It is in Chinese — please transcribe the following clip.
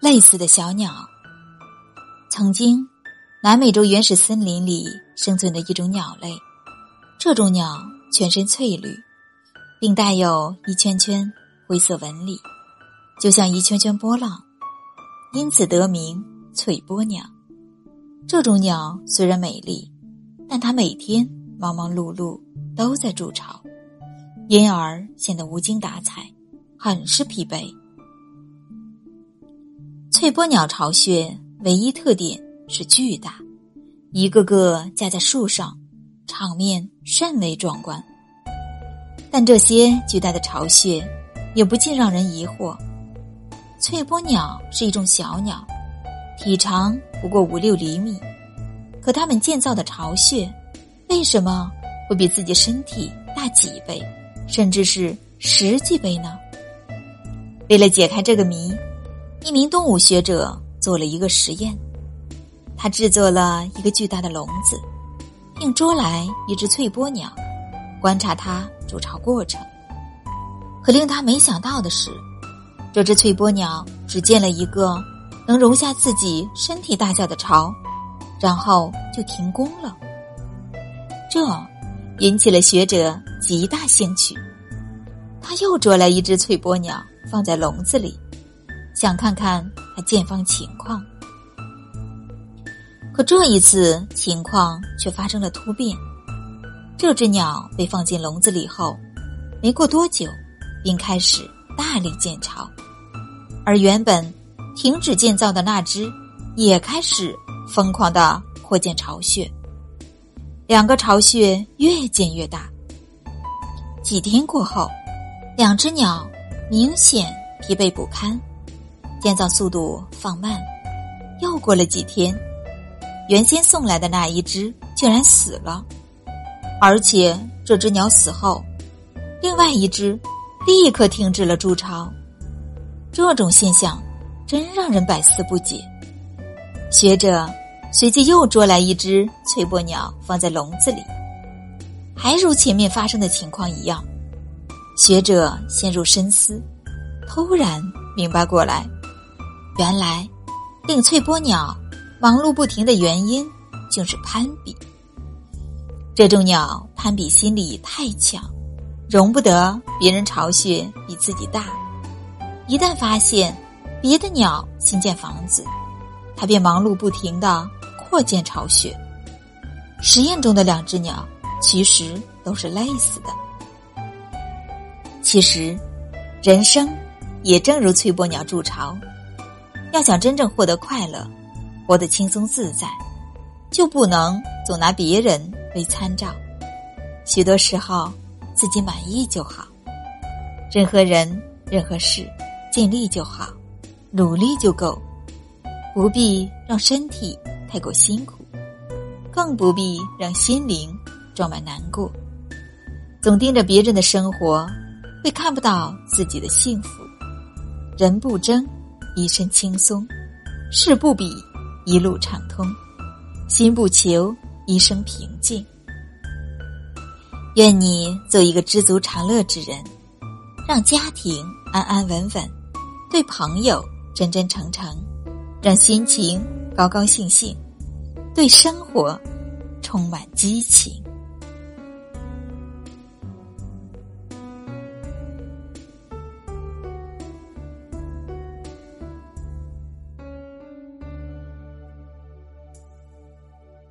类似的小鸟。曾经，南美洲原始森林里生存的一种鸟类，这种鸟全身翠绿，并带有一圈圈灰色纹理，就像一圈圈波浪，因此得名翠波鸟。这种鸟虽然美丽，但它每天忙忙碌碌，都在筑巢，因而显得无精打采，很是疲惫。翠波鸟巢穴唯一特点是巨大，一个个架在树上，场面甚为壮观。但这些巨大的巢穴也不禁让人疑惑：翠波鸟是一种小鸟，体长不过五六厘米，可它们建造的巢穴为什么会比自己身体大几倍，甚至是十几倍呢？为了解开这个谜。一名动物学者做了一个实验，他制作了一个巨大的笼子，并捉来一只翠波鸟，观察它筑巢过程。可令他没想到的是，这只翠波鸟只建了一个能容下自己身体大小的巢，然后就停工了。这引起了学者极大兴趣，他又捉来一只翠波鸟，放在笼子里。想看看它建房情况，可这一次情况却发生了突变。这只鸟被放进笼子里后，没过多久，便开始大力建巢，而原本停止建造的那只，也开始疯狂的扩建巢穴。两个巢穴越建越大。几天过后，两只鸟明显疲惫不堪。建造速度放慢，又过了几天，原先送来的那一只竟然死了，而且这只鸟死后，另外一只立刻停止了筑巢。这种现象真让人百思不解。学者随即又捉来一只翠波鸟放在笼子里，还如前面发生的情况一样。学者陷入深思，突然明白过来。原来，令翠波鸟忙碌不停的原因，就是攀比。这种鸟攀比心理太强，容不得别人巢穴比自己大。一旦发现别的鸟新建房子，它便忙碌不停的扩建巢穴。实验中的两只鸟其实都是累死的。其实，人生也正如翠波鸟筑巢。要想真正获得快乐，活得轻松自在，就不能总拿别人为参照。许多时候，自己满意就好。任何人、任何事，尽力就好，努力就够，不必让身体太过辛苦，更不必让心灵装满难过。总盯着别人的生活，会看不到自己的幸福。人不争。一身轻松，事不比一路畅通，心不求一生平静。愿你做一个知足常乐之人，让家庭安安稳稳，对朋友真真诚诚，让心情高高兴兴，对生活充满激情。